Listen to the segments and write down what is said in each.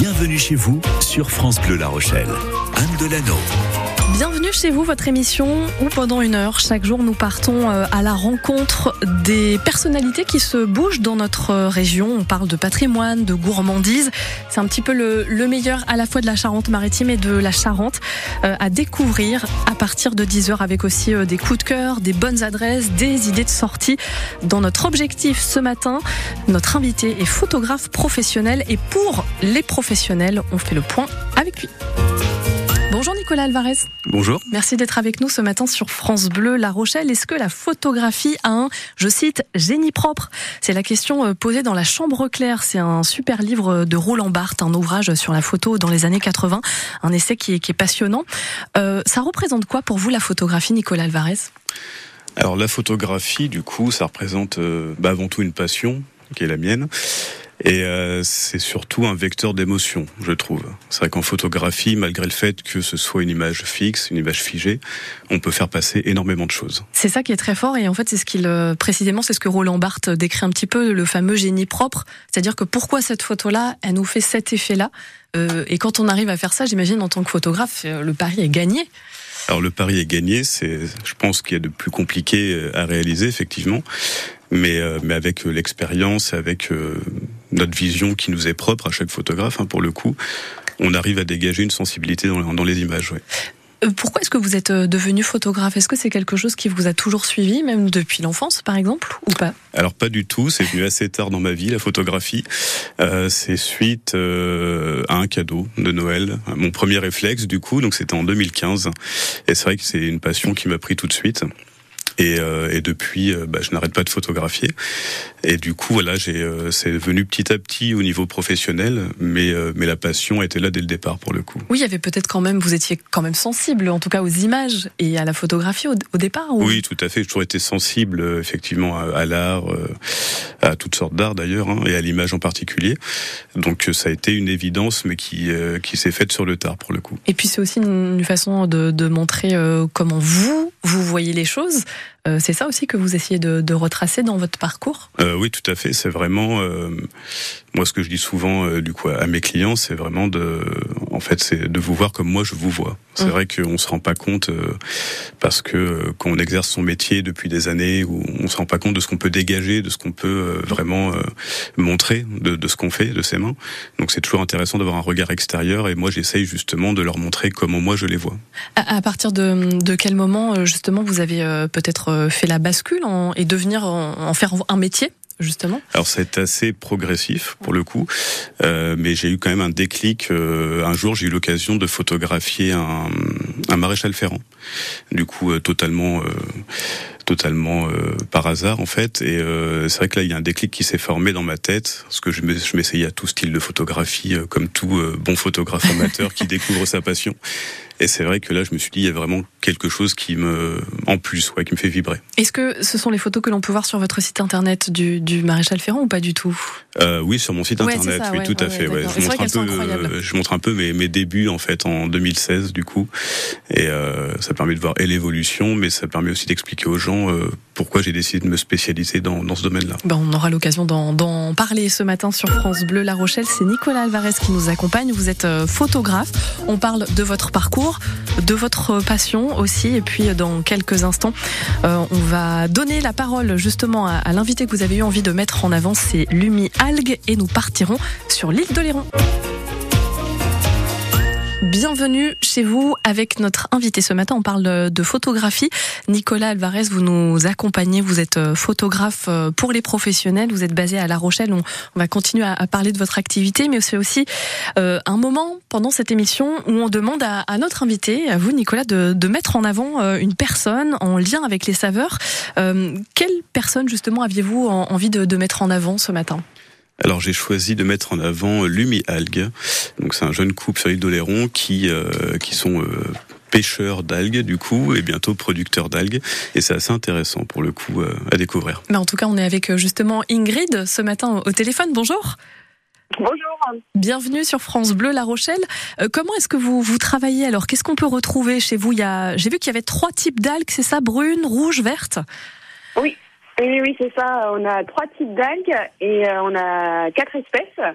Bienvenue chez vous sur France Bleu La Rochelle. Anne Delano. Bienvenue chez vous, votre émission où pendant une heure, chaque jour, nous partons euh, à la rencontre des personnalités qui se bougent dans notre euh, région. On parle de patrimoine, de gourmandise. C'est un petit peu le, meilleur à la fois de la Charente-Maritime et de la Charente euh, à découvrir à partir de 10h avec aussi des coups de cœur, des bonnes adresses, des idées de sortie. Dans notre objectif ce matin, notre invité est photographe professionnel et pour les professionnels, on fait le point avec lui. Nicolas Alvarez. Bonjour. Merci d'être avec nous ce matin sur France Bleu La Rochelle. Est-ce que la photographie a un, je cite, génie propre? C'est la question euh, posée dans La Chambre claire. C'est un super livre de Roland Barthes, un ouvrage sur la photo dans les années 80, un essai qui est, passionnant. Euh, ça représente quoi pour vous la photographie, Nicolas Alvarez? Alors la photographie, du coup, ça représente euh, bah, avant tout une passion qui est la mienne. Et euh, c'est surtout un vecteur d'émotion, je trouve. C'est vrai qu'en photographie, malgré le fait que ce soit une image fixe, une image figée, on peut faire passer énormément de choses. C'est ça qui est très fort, et en fait, c'est ce qu'il euh, précisément, c'est ce que Roland Barthes décrit un petit peu, le fameux génie propre. C'est-à-dire que pourquoi cette photo-là, elle nous fait cet effet-là, euh, et quand on arrive à faire ça, j'imagine en tant que photographe, le pari est gagné. Alors le pari est gagné, c'est, je pense qu'il y a de plus compliqué à réaliser effectivement, mais mais avec l'expérience, avec notre vision qui nous est propre à chaque photographe, hein, pour le coup, on arrive à dégager une sensibilité dans, dans les images. Ouais. Euh, pourquoi est-ce que vous êtes euh, devenu photographe? Est-ce que c'est quelque chose qui vous a toujours suivi, même depuis l'enfance, par exemple, ou pas? Alors pas du tout. C'est venu assez tard dans ma vie, la photographie. Euh, c'est suite euh, à un cadeau de Noël, mon premier réflexe du coup. Donc c'était en 2015, et c'est vrai que c'est une passion qui m'a pris tout de suite. Et, euh, et depuis, euh, bah, je n'arrête pas de photographier. Et du coup, voilà, j'ai, euh, c'est venu petit à petit au niveau professionnel, mais mais la passion était là dès le départ pour le coup. Oui, il y avait peut-être quand même, vous étiez quand même sensible, en tout cas aux images et à la photographie au, au départ. Oui, tout à fait. J'ai toujours été sensible, effectivement, à, l'art, à toutes sortes d'art d'ailleurs, hein, et à l'image en particulier. Donc ça a été une évidence, mais qui qui s'est faite sur le tard pour le coup. Et puis c'est aussi une façon de, de montrer comment vous vous voyez les choses. Euh, c'est ça aussi que vous essayez de, retracer dans votre parcours? Euh, Oui, tout à fait. C'est vraiment euh, moi ce que je dis souvent euh, du coup à mes clients, c'est vraiment de, en fait, c'est de vous voir comme moi je vous vois. C'est mmh. vrai qu'on se rend pas compte euh, parce que quand on exerce son métier depuis des années, où on se rend pas compte de ce qu'on peut dégager, de ce qu'on peut vraiment montrer, de, de ce qu'on fait de ses mains. Donc c'est toujours intéressant d'avoir un regard extérieur et moi j'essaye justement de leur montrer comment moi je les vois. À, à partir de, de quel moment justement vous avez peut-être euh, fait la bascule en, et devenir en, faire un métier? Justement Alors c'est assez progressif pour le coup, euh, mais j'ai eu quand même un déclic. Euh, un jour, j'ai eu l'occasion de photographier un, un maréchal ferrant, du coup euh, totalement, euh, totalement euh, par hasard en fait. Et c'est vrai que là, il y a un déclic qui s'est formé dans ma tête, parce que je m'essayais à tout style de photographie, comme tout bon photographe amateur qui découvre sa passion. Et c'est vrai que là, je me suis dit, il y a vraiment quelque chose qui me, en plus, ouais, qui me fait vibrer. Est-ce que ce sont les photos que l'on peut voir sur votre site internet du, du Maréchal Ferrand ou pas du tout? Euh, Oui, sur mon site internet, oui, tout à fait. Je, montre un peu, euh, je montre un peu mes, mes débuts en fait en 2016 du coup, et euh, ça permet de voir et l'évolution, mais ça permet aussi d'expliquer aux gens pourquoi j'ai décidé de me spécialiser dans, dans ce domaine-là. Ben, on aura l'occasion d'en parler ce matin sur France Bleu La Rochelle. C'est Nicolas Alvarez qui nous accompagne. Vous êtes photographe. On parle de votre parcours de votre passion aussi. Et puis dans quelques instants, euh, on va donner la parole justement à, l'invité que vous avez eu envie de mettre en avant, c'est Lumi Algue, et nous partirons sur l'île de Léron. Bienvenue chez vous avec notre invité ce matin. On parle de photographie. Nicolas Alvarez, vous nous accompagnez. Vous êtes euh, photographe euh, pour les professionnels. Vous êtes basé à La Rochelle. On, va continuer à, parler de votre activité, mais c'est aussi euh, un moment pendant cette émission où on demande à, notre invité, à vous Nicolas, de, mettre en avant une personne en lien avec les saveurs. quelle personne justement aviez-vous envie de mettre en avant ce matin? Alors j'ai choisi de mettre en avant Lumi Algue. Donc c'est un jeune couple sur l'île d'Oléron qui euh, qui sont euh, pêcheurs d'algues du coup et bientôt producteurs d'algues et c'est assez intéressant pour le coup euh, à découvrir. Mais en tout cas, on est avec justement Ingrid ce matin au téléphone. Bonjour. Bonjour. Bienvenue sur France Bleu La Rochelle. comment est-ce que vous vous travaillez alors? Qu'est-ce qu'on peut retrouver chez vous? Il y a j'ai vu qu'il y avait trois types d'algues, c'est ça, brunes, rouges, vertes Oui. Oui, oui, c'est ça. On a trois types d'algues et euh, on a quatre espèces.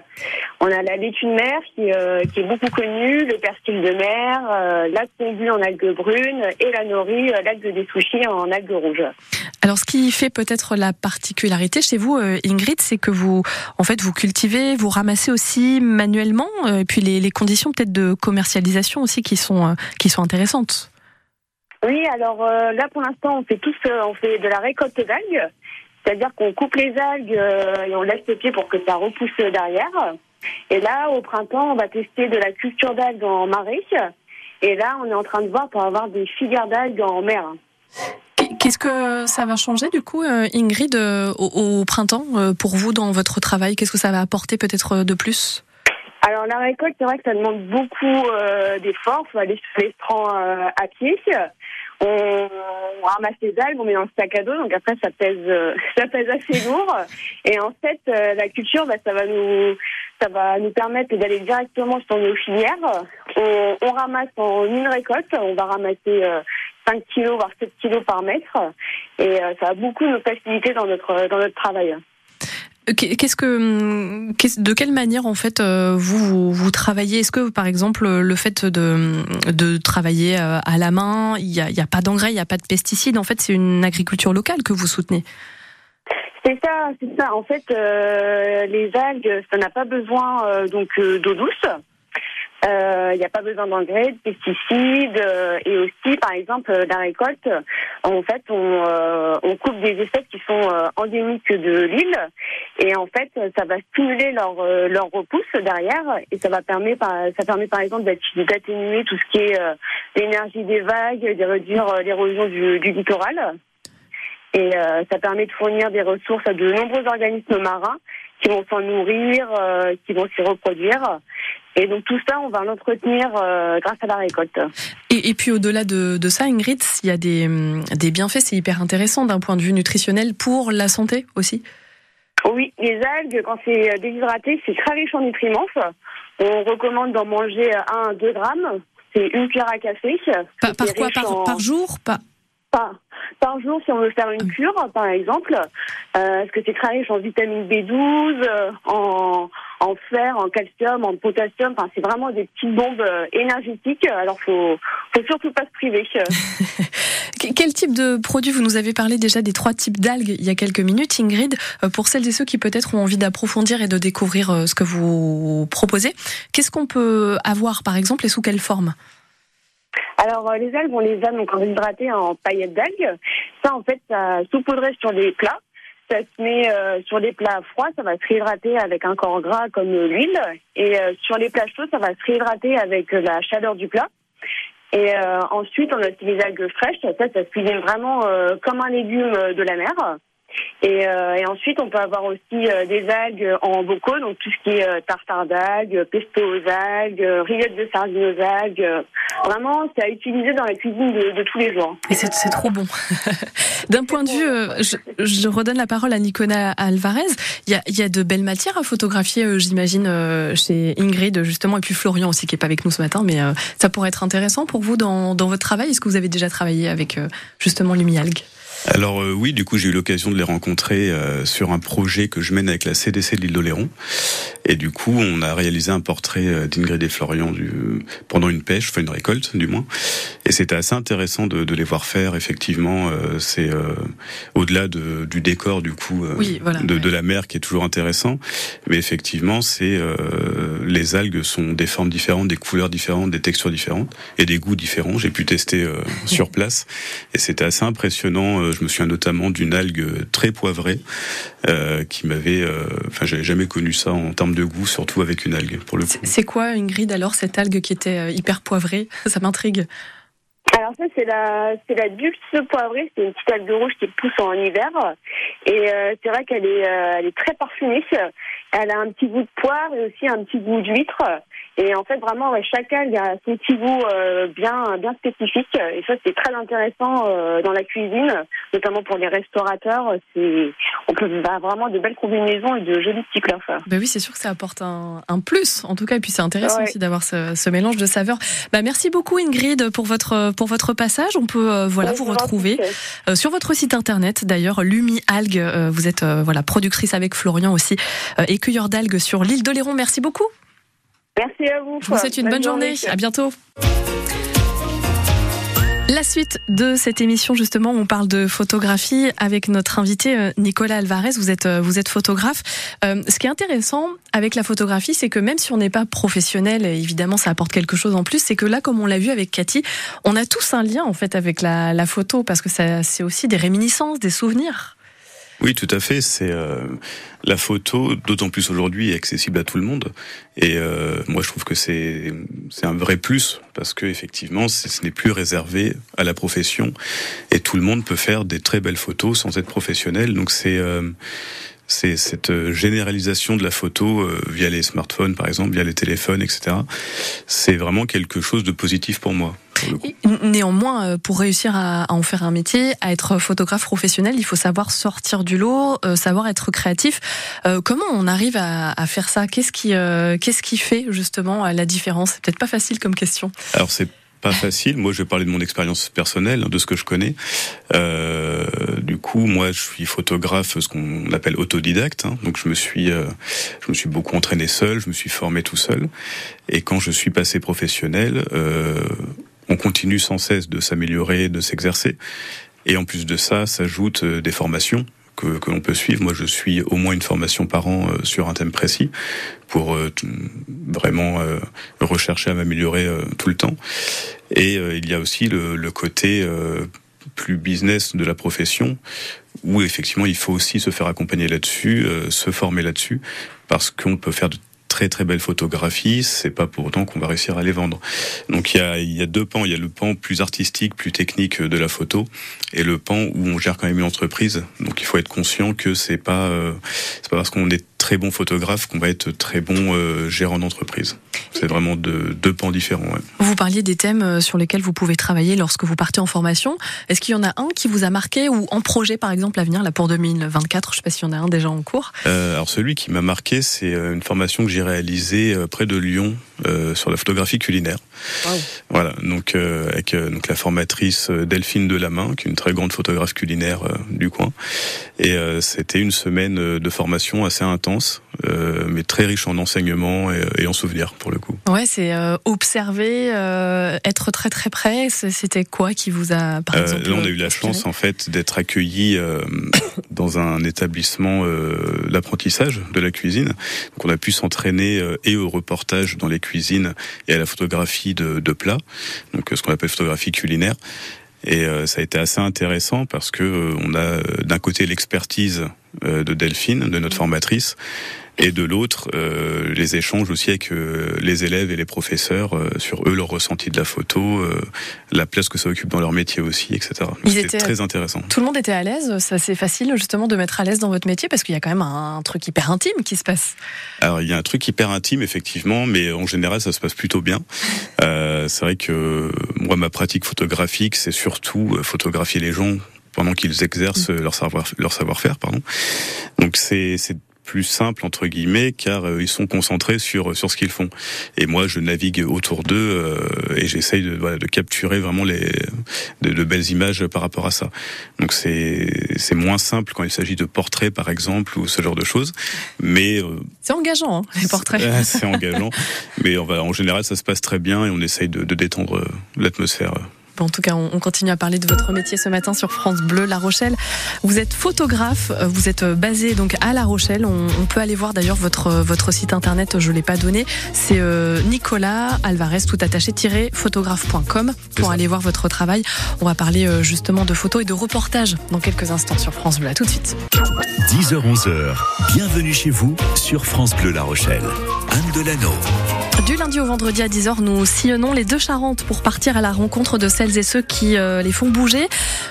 On a la laitue de mer qui, euh, qui est beaucoup connue, le persil de mer, euh, la combu en algues brunes et la nori, euh, l'algue des sushis en algues rouges. Alors, ce qui fait peut-être la particularité chez vous, Ingrid, c'est que vous, en fait, vous cultivez, vous ramassez aussi manuellement, et puis les, les conditions peut-être de commercialisation aussi qui sont qui sont intéressantes. Oui, alors euh, là pour l'instant on fait tous, euh, on fait de la récolte d'algues, c'est-à-dire qu'on coupe les algues euh, et on laisse les pieds pour que ça repousse derrière. Et là au printemps on va tester de la culture d'algues en marée. Et là on est en train de voir pour avoir des filières d'algues en mer. Qu'est-ce que ça va changer du coup, euh, Ingrid, au, printemps pour vous dans votre travail? Qu'est-ce que ça va apporter peut-être de plus? Alors la récolte, c'est vrai que ça demande beaucoup euh, d'efforts. Il faut aller sur les strands euh, à pied. On, on ramasse les algues, on met dans le sac à dos, donc après ça pèse, euh, ça pèse assez lourd. Et en fait, euh, la culture, bah, ça va nous, ça va nous permettre d'aller directement sur nos filières. On, on ramasse en une récolte, on va ramasser euh, 5 kilos voire 7 kilos par mètre, et euh, ça va beaucoup nous faciliter dans notre dans notre travail. De quelle manière en fait euh, vous vous, travaillez? Est-ce que par exemple le fait de de travailler euh, à la main, il y a, pas d'engrais, il y a pas de pesticides? En fait, c'est une agriculture locale que vous soutenez. C'est ça, c'est ça. En fait, euh, les algues, ça n'a pas besoin donc d'eau douce. Euh, Il n'y a pas besoin d'engrais, de pesticides euh, et aussi, par exemple, euh, la récolte. En fait, on, euh, coupe des espèces qui sont euh, endémiques de l'île et en fait, ça va stimuler leur euh, repousse derrière et ça va permettre, ça permet par exemple d'atténuer tout ce qui est euh, l'énergie des vagues, de réduire euh, l'érosion du, littoral. Et euh, ça permet de fournir des ressources à de nombreux organismes marins qui vont s'en nourrir, euh, qui vont s'y reproduire. Et donc tout ça, on va l'entretenir euh, grâce à la récolte. Et, et puis au-delà de, de ça, Ingrid, il y a des, hum, des bienfaits, c'est hyper intéressant d'un point de vue nutritionnel pour la santé aussi. Oui, les algues, quand c'est euh, déshydraté, c'est très riche en nutriments. On recommande d'en manger 1 à 2 grammes. C'est une cuillère à café. Par, quoi? par, en- par jour? Par, par jour si on veut faire une cure, par exemple, euh, parce que c'est très riche en vitamine B12, euh, en, en fer, en calcium, en potassium? Enfin, c'est vraiment des petites bombes euh, énergétiques. Alors, faut, faut surtout pas se priver. Que- Quel type de produit Vous nous avez parlé déjà des trois types d'algues il y a quelques minutes, Ingrid. Euh, Pour celles et ceux qui peut-être ont envie d'approfondir et de découvrir ce que vous proposez, qu'est-ce qu'on peut avoir par exemple et sous quelle forme? Alors, euh, les algues, on les a donc en hydraté en paillettes d'algues. Ça, en fait, ça saupoudrait sur des plats. Ça se met euh, sur des plats froids, ça va se réhydrater avec un corps gras comme euh, l'huile. Et euh, sur les plats chauds, ça va se réhydrater avec euh, la chaleur du plat. Et euh, ensuite, on a aussi les algues fraîches. Ça, ça se cuisine vraiment comme un légume de la mer. Et, euh, et ensuite, on peut avoir aussi euh, des algues en bocaux, donc tout ce qui est euh, tartare d'algues, pesto aux algues, euh, rillettes de sardines aux algues. Euh, Vraiment, c'est à utiliser dans la cuisine de, de tous les jours. Et c'est trop bon. D'un point de vue, euh, je, je redonne la parole à Nicolas Alvarez. Il y a, y a de belles matières à photographier, euh, j'imagine, euh, chez Ingrid justement, et puis Florian aussi qui est pas avec nous ce matin. Mais euh, ça pourrait être intéressant pour vous dans, dans votre travail. Est-ce que vous avez déjà travaillé avec euh, justement l'Umialgue? Alors euh, oui, du coup j'ai eu l'occasion de les rencontrer euh, sur un projet que je mène avec la CDC de l'île d'Oléron. Et du coup, on a réalisé un portrait euh, d'Ingrid et Florian du, pendant une pêche, enfin une récolte du moins. Et c'était assez intéressant de, de les voir faire. Effectivement, euh, c'est euh, au-delà de, du décor du coup euh, Oui, voilà, de, ouais. de la mer qui est toujours intéressant. Mais effectivement, c'est euh, les algues sont des formes différentes, des couleurs différentes, des textures différentes et des goûts différents. J'ai pu tester euh, sur place et c'était assez impressionnant. Euh, Je me souviens notamment d'une algue très poivrée euh, qui m'avait, euh, enfin, j'avais jamais connu ça en termes de goût, surtout avec une algue pour le coup. C'est quoi, Ingrid, alors, cette algue qui était euh, hyper poivrée? Ça m'intrigue. Alors ça, c'est la, c'est la dulce poivrée. C'est une petite algue rouge qui pousse en hiver. Et euh, c'est vrai qu'elle est, euh, elle est très parfumée. Elle a un petit goût de poire et aussi un petit goût d'huître. Et en fait, vraiment, chaque algue a son petit goût euh, bien, bien spécifique. Et ça, c'est très intéressant euh, dans la cuisine, notamment pour les restaurateurs. C'est, on peut avoir vraiment de belles combinaisons et de jolis petits plats. Ben oui, c'est sûr que ça apporte un, un, plus, en tout cas. Et puis c'est intéressant aussi d'avoir ce, ce, mélange de saveurs. Bah, merci beaucoup Ingrid pour votre pour votre passage. On peut euh, voilà vous retrouver sur votre site internet. D'ailleurs, Lumi Algue. Vous êtes voilà productrice avec Florian aussi et cueilleur d'algues sur l'île d'Oléron. Merci beaucoup. Merci à vous. Je vous souhaite une bonne, journée. À bientôt. La suite de cette émission, justement, on parle de photographie avec notre invité euh, Nicolas Alvarez. Vous êtes, euh, vous êtes photographe. Euh, ce qui est intéressant avec la photographie, c'est que même si on n'est pas professionnel, évidemment, ça apporte quelque chose en plus. C'est que là, comme on l'a vu avec Cathy, on a tous un lien en fait avec la, la photo parce que c'est aussi des réminiscences, des souvenirs. Oui, tout à fait. C'est euh, la photo, d'autant plus aujourd'hui, est accessible à tout le monde. Et euh, moi, je trouve que c'est c'est un vrai plus parce que effectivement, ce n'est plus réservé à la profession et tout le monde peut faire des très belles photos sans être professionnel. Donc c'est euh, c'est cette généralisation de la photo euh, via les smartphones, par exemple, via les téléphones, etc. C'est vraiment quelque chose de positif pour moi. Néanmoins, euh, pour réussir à, en faire un métier, à être photographe professionnel, il faut savoir sortir du lot, euh, savoir être créatif. Euh, comment on arrive à, faire ça? Qu'est-ce qui, qu'est-ce qui fait justement la différence? C'est peut-être pas facile comme question. Alors c'est pas facile. Moi, je vais parler de mon expérience personnelle, de ce que je connais. du coup, moi, je suis photographe, ce qu'on appelle autodidacte. Hein. Donc, je me suis, je me suis beaucoup entraîné seul, je me suis formé tout seul. Et quand je suis passé professionnel, on continue sans cesse de s'améliorer, de s'exercer. Et en plus de ça, s'ajoutent euh, des formations que, que l'on peut suivre. Moi, je suis au moins une formation par an euh, sur un thème précis pour euh, vraiment rechercher à m'améliorer tout le temps. Et il y a aussi le, le côté plus business de la profession où effectivement il faut aussi se faire accompagner là-dessus, se former là-dessus, parce qu'on peut faire de très très belles photographies, c'est pas pour autant qu'on va réussir à les vendre. Donc il y a, deux pans, il y a le pan plus artistique, plus technique de la photo, et le pan où on gère quand même une entreprise. Donc il faut être conscient que c'est pas euh, pas parce qu'on est très bon photographe qu'on va être très bon euh, gérant d'entreprise. C'est vraiment deux, deux pans différents. Ouais. Vous parliez des thèmes euh, sur lesquels vous pouvez travailler lorsque vous partez en formation. Est-ce qu'il y en a un qui vous a marqué ou en projet par exemple à venir là pour 2024 Je sais pas s'il y en a un déjà en cours. Euh, alors celui qui m'a marqué, c'est une formation que j'ai réalisée près de Lyon euh, sur la photographie culinaire. Voilà, donc euh, avec euh, donc la formatrice Delphine Delamain, qui est une très grande photographe culinaire du coin. Et c'était une semaine de formation assez intense, mais très riche en enseignements et, en souvenirs pour le coup. Ouais, c'est observer, être très très près. C'était quoi qui vous a par exemple Là, on a eu la chance en fait d'être accueillis dans un établissement d'apprentissage de la cuisine. Donc on a pu s'entraîner et au reportage dans les cuisine et à la photographie de, de plats, donc ce qu'on appelle photographie culinaire. Et euh, ça a été assez intéressant parce que euh, on a euh, d'un côté l'expertise de Delphine, de notre formatrice, et de l'autre euh, les échanges aussi avec euh, les élèves et les professeurs euh, sur eux leur ressenti de la photo, la place que ça occupe dans leur métier aussi, etc. C'était très intéressant. Tout le monde était à l'aise. Ça c'est facile justement de mettre à l'aise dans votre métier parce qu'il y a quand même un, truc hyper intime qui se passe. Alors il y a un truc hyper intime effectivement, mais en général ça se passe plutôt bien. c'est vrai que moi ma pratique photographique c'est surtout photographier les gens pendant qu'ils exercent leur savoir leur savoir-faire pardon. Donc c'est c'est plus simple entre guillemets car euh, ils sont concentrés sur sur ce qu'ils font. Et moi je navigue autour d'eux euh, et j'essaye de, voilà, de capturer vraiment les de, belles images par rapport à ça. Donc c'est c'est moins simple quand il s'agit de portraits par exemple ou ce genre de choses mais euh, c'est engageant hein, les portraits. c'est engageant. Mais on va en général ça se passe très bien et on essaye de, de détendre l'atmosphère en tout cas, on continue à parler de votre métier ce matin sur France Bleu La Rochelle. Vous êtes photographe, vous êtes basé donc à La Rochelle. On, peut aller voir d'ailleurs votre votre site internet, je l'ai pas donné. C'est euh, Nicolas Alvarez tout attaché photographe.com pour aller voir votre travail. On va parler euh, justement de photos et de reportages dans quelques instants sur France Bleu. À tout de suite. 10h 11h. Bienvenue chez vous sur France Bleu La Rochelle. Anne Delano. Du lundi au vendredi à 10h, nous sillonnons les deux Charentes pour partir à la rencontre de celles et ceux qui euh, les font bouger.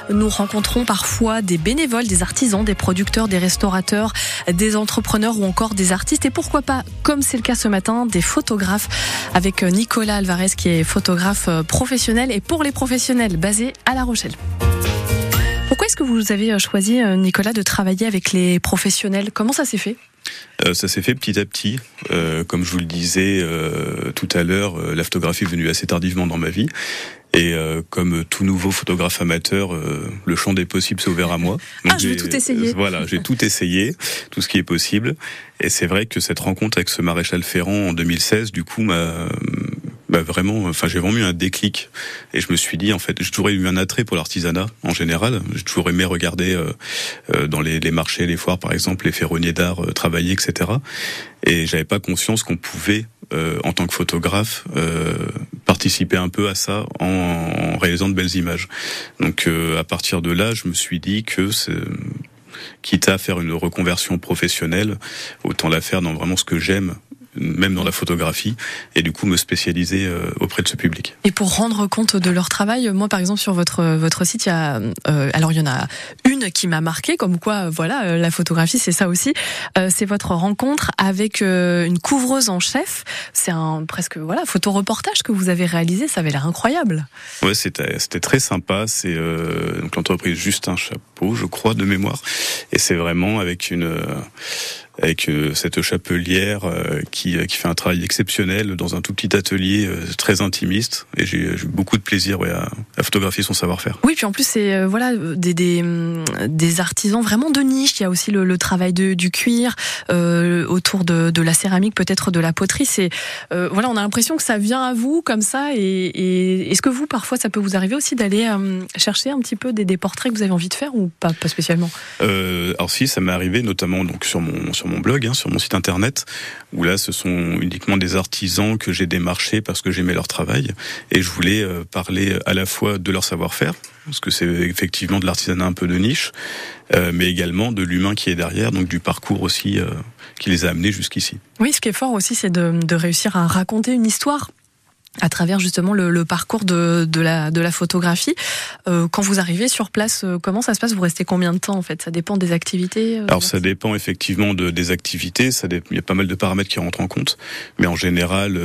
Nous rencontrons parfois des bénévoles, des artisans, des producteurs, des restaurateurs, des entrepreneurs ou encore des artistes et pourquoi pas, comme c'est le cas ce matin, des photographes avec euh, Nicolas Alvarez qui est photographe euh, professionnel et pour les professionnels basé à La Rochelle. Pourquoi est-ce que vous avez choisi, Nicolas, de travailler avec les professionnels? Comment ça s'est fait? Euh, ça s'est fait petit à petit. Euh, comme je vous le disais euh, tout à l'heure, la photographie est venue assez tardivement dans ma vie. Et comme tout nouveau photographe amateur, le champ des possibles s'est ouvert à moi. ah, je vais tout essayer. Voilà, j'ai tout essayé, tout ce qui est possible. Et c'est vrai que cette rencontre avec ce maréchal Ferrand en 2016, du coup, m'a bah vraiment, enfin j'ai vraiment eu un déclic et je me suis dit en fait, j'ai toujours eu un attrait pour l'artisanat en général. J'ai toujours aimé regarder euh, euh, dans les, les, marchés, les foires par exemple, les ferronniers d'art euh, travailler, etc. Et j'avais pas conscience qu'on pouvait, en tant que photographe, participer un peu à ça en, en réalisant de belles images. Donc à partir de là, je me suis dit que quitte à faire une reconversion professionnelle, autant la faire dans vraiment ce que j'aime même dans la photographie, et du coup me spécialiser euh, auprès de ce public. Et pour rendre compte de leur travail, moi par exemple sur votre votre site, il y a euh, alors il y en a une qui m'a marqué, comme quoi voilà euh, la photographie c'est ça aussi. c'est votre rencontre avec une couvreuse en chef. C'est un presque voilà photo reportage que vous avez réalisé, ça avait l'air incroyable. Ouais, c'était c'était très sympa. C'est donc l'entreprise Juste un chapeau, je crois de mémoire, et c'est vraiment avec une avec euh, cette chapelière euh, qui, euh, qui fait un travail exceptionnel dans un tout petit atelier très intimiste. Et j'ai eu beaucoup de plaisir ouais, à, à, photographier son savoir-faire. Oui, puis en plus, c'est voilà des, des, des, artisans vraiment de niche. Il y a aussi le, le travail de, du cuir euh, autour de, de, la céramique, peut-être de la poterie. C'est euh, voilà, on a l'impression que ça vient à vous comme ça. Et, et est-ce que vous, parfois, ça peut vous arriver aussi d'aller euh, chercher un petit peu des, des, portraits que vous avez envie de faire ou pas, pas spécialement? Alors si, ça m'est arrivé notamment donc sur mon sur mon blog, hein, sur mon site internet, où là, ce sont uniquement des artisans que j'ai démarchés parce que j'aimais leur travail et je voulais euh, parler à la fois de leur savoir-faire, parce que c'est effectivement de l'artisanat un peu de niche, euh, mais également de l'humain qui est derrière, donc du parcours aussi euh, qui les a amenés jusqu'ici. Oui, ce qui est fort aussi, c'est de réussir à raconter une histoire à travers justement le, le, parcours de, de, la, de la photographie. Euh, quand vous arrivez sur place, euh, comment ça se passe? Vous restez combien de temps en fait? Ça dépend des activités euh, Alors ça dépend effectivement de, des activités, ça il y a pas mal de paramètres qui rentrent en compte, mais en général...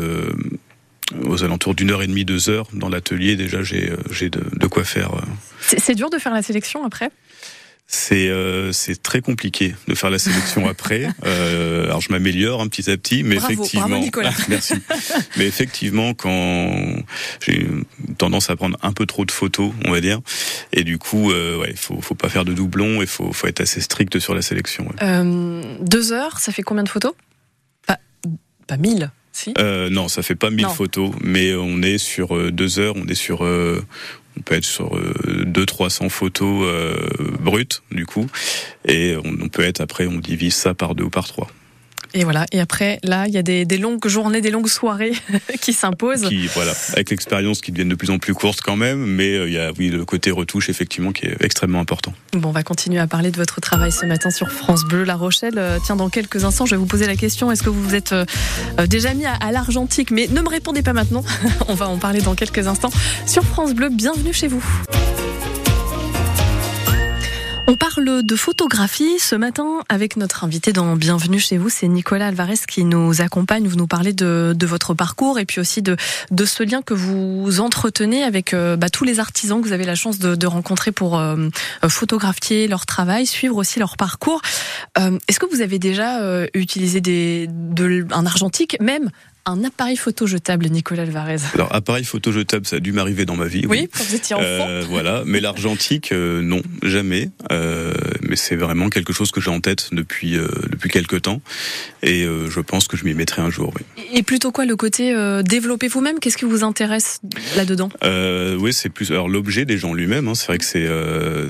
Aux alentours d'une heure et demie, deux heures dans l'atelier, déjà j'ai j'ai de, de quoi faire. C'est dur de faire la sélection après? C'est euh, c'est très compliqué de faire la sélection après. Euh, alors je m'améliore un petit à petit, mais effectivement, bravo Nicolas. merci. mais effectivement, quand j'ai tendance à prendre un peu trop de photos, on va dire, et du coup, euh, ouais, faut faut pas faire de doublons et faut faut être assez strict sur la sélection. Ouais. Euh, deux heures, ça fait combien de photos? Pas pas mille. Si? Euh, non, ça fait pas mille photos, mais on est sur euh, deux heures, on est sur euh, on peut être sur euh, 200-300 photos euh, brutes du coup, et on, on, peut être après on divise ça par deux ou par trois. Et voilà. Et après, là, il y a des, des longues journées, des longues soirées qui s'imposent. Qui, voilà, avec l'expérience qui deviennent de plus en plus courtes quand même, mais euh, il y a, oui, le côté retouche effectivement qui est extrêmement important. Bon, on va continuer à parler de votre travail ce matin sur France Bleu La Rochelle. Euh, tiens, dans quelques instants, je vais vous poser la question est-ce que vous vous êtes euh, déjà mis à, à l'argentique? Mais ne me répondez pas maintenant. on va en parler dans quelques instants sur France Bleu. Bienvenue chez vous. On parle de photographie ce matin avec notre invité dans Bienvenue chez vous, c'est Nicolas Alvarez qui nous accompagne. Vous nous parlez de, votre parcours et puis aussi de, ce lien que vous entretenez avec euh, bah, tous les artisans que vous avez la chance de, de rencontrer pour euh, photographier leur travail, suivre aussi leur parcours. Euh, Est-ce que vous avez déjà euh, utilisé des, de, un argentique, même un appareil photo jetable, Nicolas Alvarez Alors, appareil photo jetable, ça a dû m'arriver dans ma vie. Oui, oui. quand vous étiez enfant. Euh, voilà, mais l'argentique, euh, non, jamais. Euh, mais c'est vraiment quelque chose que j'ai en tête depuis euh, depuis quelques temps, et euh, je pense que je m'y mettrai un jour. Oui. Et plutôt quoi, le côté développer vous-même? Qu'est-ce qui vous intéresse là-dedans? Oui, c'est plus alors l'objet des gens lui-même. Hein, c'est vrai que c'est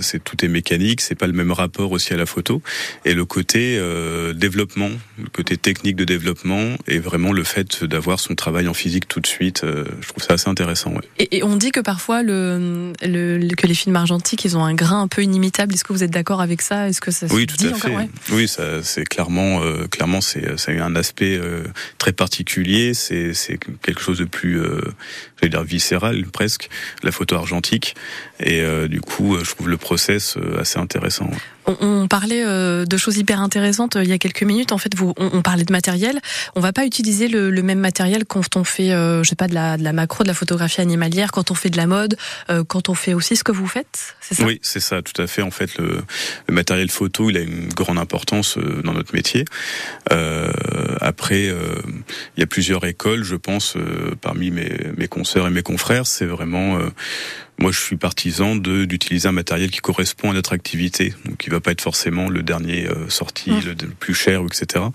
c'est tout est mécanique, c'est pas le même rapport aussi à la photo, et le côté développement, le côté technique de développement, et vraiment le fait d'avoir son travail en physique tout de suite. je trouve ça assez intéressant. Ouais. Et, et, on dit que parfois le, le, que les films argentiques ils ont un grain un peu inimitable. Est-ce que vous êtes d'accord avec ça? Est-ce que ça oui, tout à encore? fait. Oui, ça c'est clairement clairement c'est ça a un aspect très particulier. C'est c'est quelque chose de plus j'allais dire viscéral presque la photo argentique et du coup je trouve le process assez intéressant. On, parlait euh, de choses hyper intéressantes euh, il y a quelques minutes. En fait, vous, on, parlait de matériel. On va pas utiliser le, même matériel quand on fait, euh, je sais pas, de la, de la, macro, de la photographie animalière, quand on fait de la mode, quand on fait aussi ce que vous faites. C'est ça? Oui, c'est ça, tout à fait. En fait, le, matériel photo, il a une grande importance dans notre métier. après, il y a plusieurs écoles, je pense, parmi mes, mes et mes confrères. C'est vraiment moi, je suis partisan de d'utiliser un matériel qui correspond à notre activité, donc qui va pas être forcément le dernier euh, sorti, mmh. le, plus cher, etc.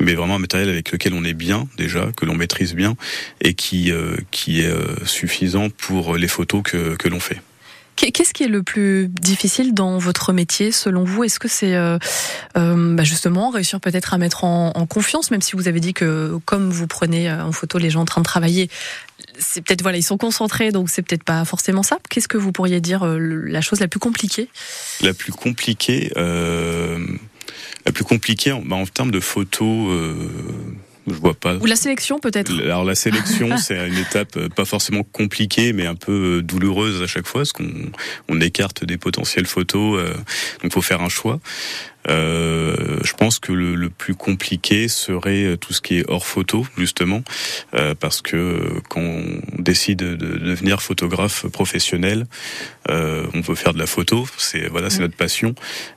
Mais vraiment un matériel avec lequel on est bien déjà, que l'on maîtrise bien et qui euh, qui est euh, suffisant pour les photos que que l'on fait. Qu'est-ce qui est le plus difficile dans votre métier selon vous? Est-ce que c'est euh, euh, bah justement réussir peut-être à mettre en, confiance, même si vous avez dit que comme vous prenez euh, en photo les gens en train de travailler, c'est peut-être voilà ils sont concentrés donc c'est peut-être pas forcément ça? Qu'est-ce que vous pourriez dire euh, la chose la plus compliquée? La plus compliquée, euh, la plus compliquée bah en termes de photos je vois pas. Ou la sélection peut-être. Alors la sélection, c'est une étape euh, pas forcément compliquée, mais un peu euh, douloureuse à chaque fois, parce qu'on on écarte des potentielles photos, euh, donc faut faire un choix. Euh, je pense que le, le, plus compliqué serait tout ce qui est hors photo, justement, euh, parce que quand on décide de, devenir photographe professionnel, euh, on veut faire de la photo, c'est voilà, c'est notre passion,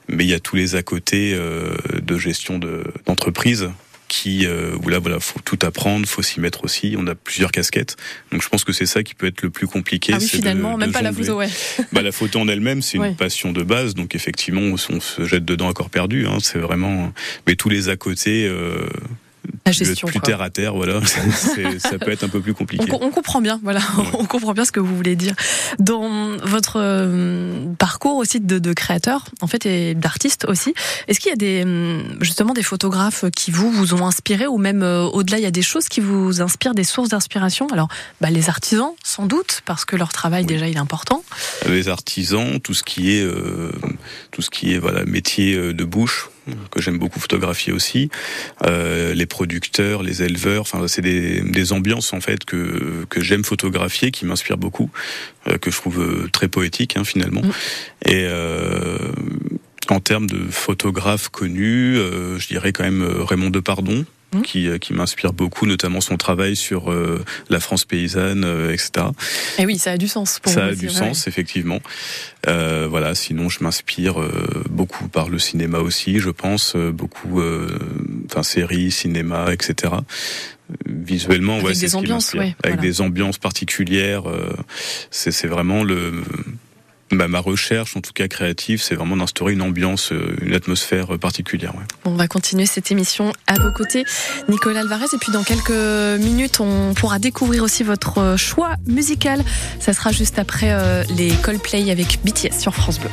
mais il y a tous les à côté de gestion d'entreprise qui euh, où là voilà faut tout apprendre, faut s'y mettre aussi. On a plusieurs casquettes, donc je pense que c'est ça qui peut être le plus compliqué. Ah oui, finalement, même pas la photo, ouais. bah la photo en elle-même, c'est une passion de base, donc effectivement, on, se jette dedans à corps perdu. Hein, c'est vraiment, mais tous les à côté. Euh, la gestion, plus terre à terre, voilà, ça peut être un peu plus compliqué. On, comprend bien, voilà, on comprend bien ce que vous voulez dire. Dans votre euh, parcours aussi de, de, créateur, en fait, et d'artiste aussi, est-ce qu'il y a des hum, justement des photographes qui vous vous ont inspiré, ou même euh, au-delà, il y a des choses qui vous inspirent, des sources d'inspiration? Alors, bah, les artisans, sans doute, parce que leur travail déjà il est important. Les artisans, tout ce qui est euh, tout ce qui est voilà métier de bouche que j'aime beaucoup photographier aussi, euh, les producteurs, les éleveurs. Enfin, c'est des, des, ambiances en fait que que j'aime photographier, qui m'inspirent beaucoup, euh, que je trouve euh, très poétiques hein, finalement. Mm. Et euh, en termes de photographes connus, euh, je dirais quand même Raymond Depardon, Mmh. qui, euh, qui m'inspire beaucoup, notamment son travail sur euh, la France paysanne, euh, etc. Et oui, ça a du sens. Pour ça a du sens, effectivement. Euh, voilà. Sinon, je m'inspire beaucoup par le cinéma aussi. Je pense beaucoup, enfin séries, cinéma, etc visuellement avec ouais, des ambiances ouais, avec des ambiances particulières c'est vraiment le bah, ma recherche, en tout cas créative, c'est vraiment d'instaurer une ambiance, euh, une atmosphère particulière. Ouais. On va continuer cette émission à vos côtés, Nicolas Alvarez. Et puis dans quelques minutes, on pourra découvrir aussi votre choix musical. Ça sera juste après euh, les Coldplay avec BTS sur France Bleu.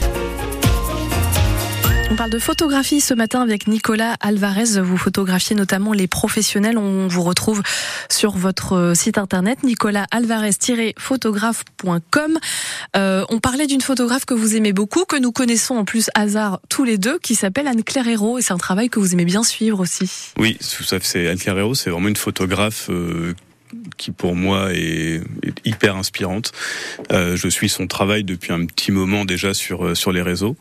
On parle de photographie ce matin avec Nicolas Alvarez. Vous photographiez notamment les professionnels. On vous retrouve sur votre site internet nicolasalvarez-photographe.com. Euh, on parlait d'une photographe que vous aimez beaucoup, que nous connaissons en plus hasard tous les deux, qui s'appelle Anne-Claire Hérault. Et c'est un travail que vous aimez bien suivre aussi. Oui, c'est Anne-Claire Hérault, c'est vraiment une photographe euh, qui pour moi est, hyper inspirante. Euh, je suis son travail depuis un petit moment déjà sur euh, sur les réseaux,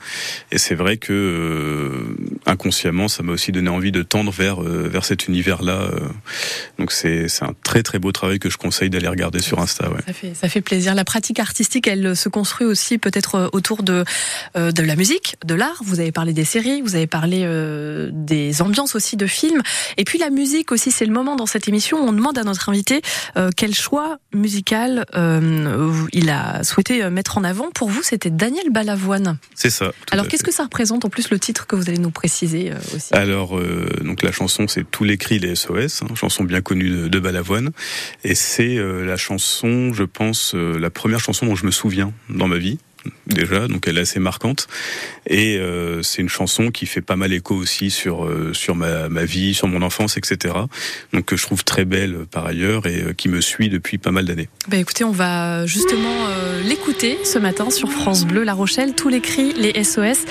et c'est vrai que euh, inconsciemment, ça m'a aussi donné envie de tendre vers euh, vers cet univers-là. Euh. donc c'est c'est un très très beau travail que je conseille d'aller regarder sur Insta. Ouais. Ça fait ça fait plaisir. La pratique artistique, elle se construit aussi peut-être autour de de la musique, de l'art. Vous avez parlé des séries, vous avez parlé des ambiances aussi de films, et puis la musique aussi. C'est le moment dans cette émission où on demande à notre invité euh, quel choix musical euh, il a souhaité euh, mettre en avant Pour vous, c'était Daniel Balavoine. C'est ça. Alors, qu'est-ce que ça représente en plus le titre que vous allez nous préciser aussi? Alors, donc la chanson, c'est Tous les cris des SOS, hein, chanson bien connue de, de Balavoine, et c'est la chanson, je pense, la première chanson dont je me souviens dans ma vie déjà, donc elle est assez marquante. Et euh, c'est une chanson qui fait pas mal écho aussi sur euh, sur ma, ma, vie, sur mon enfance, etc. Donc que je trouve très belle par ailleurs et qui me suit depuis pas mal d'années. Bah écoutez, on va justement l'écouter ce matin sur France Bleu La Rochelle. Tous les cris, les SOS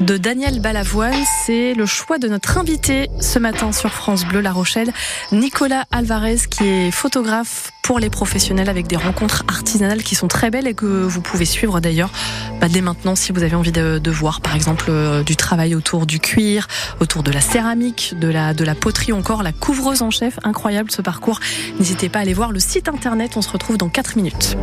de Daniel Balavoine. C'est le choix de notre invité ce matin sur France Bleu La Rochelle, Nicolas Alvarez, qui est photographe pour les professionnels avec des rencontres artisanales qui sont très belles et que vous pouvez suivre d'ailleurs bah, dès maintenant si vous avez envie de, voir par exemple euh, du travail autour du cuir, autour de la céramique, de la, de la poterie, encore la couvreuse en chef. Incroyable ce parcours. N'hésitez pas à aller voir le site internet. On se retrouve dans 4 minutes.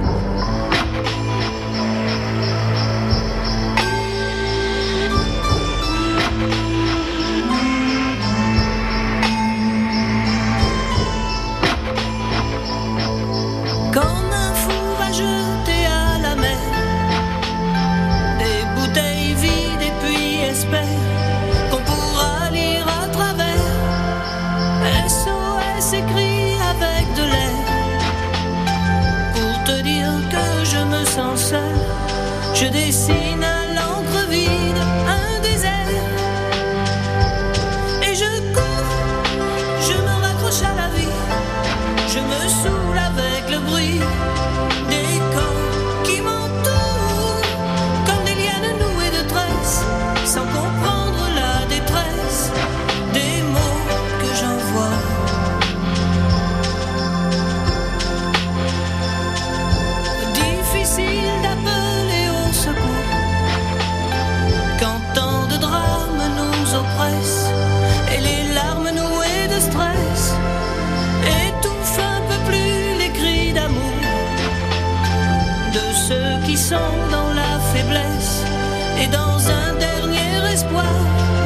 Et dans un dernier espoir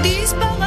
disparaissent.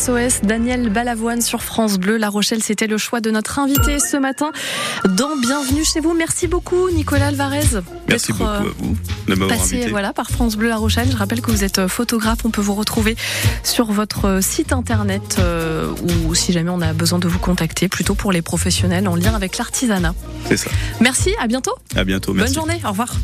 SOS, Daniel Balavoine sur France Bleu. La Rochelle, c'était le choix de notre invité ce matin dans Bienvenue chez vous. Merci beaucoup, Nicolas Alvarez. Merci beaucoup à vous de m'avoir Passé invité. voilà, par France Bleu La Rochelle. Je rappelle que vous êtes photographe. On peut vous retrouver sur votre site internet euh, ou si jamais on a besoin de vous contacter, plutôt pour les professionnels en lien avec l'artisanat. C'est ça. Merci, à bientôt. À bientôt. Merci. Bonne journée, au revoir.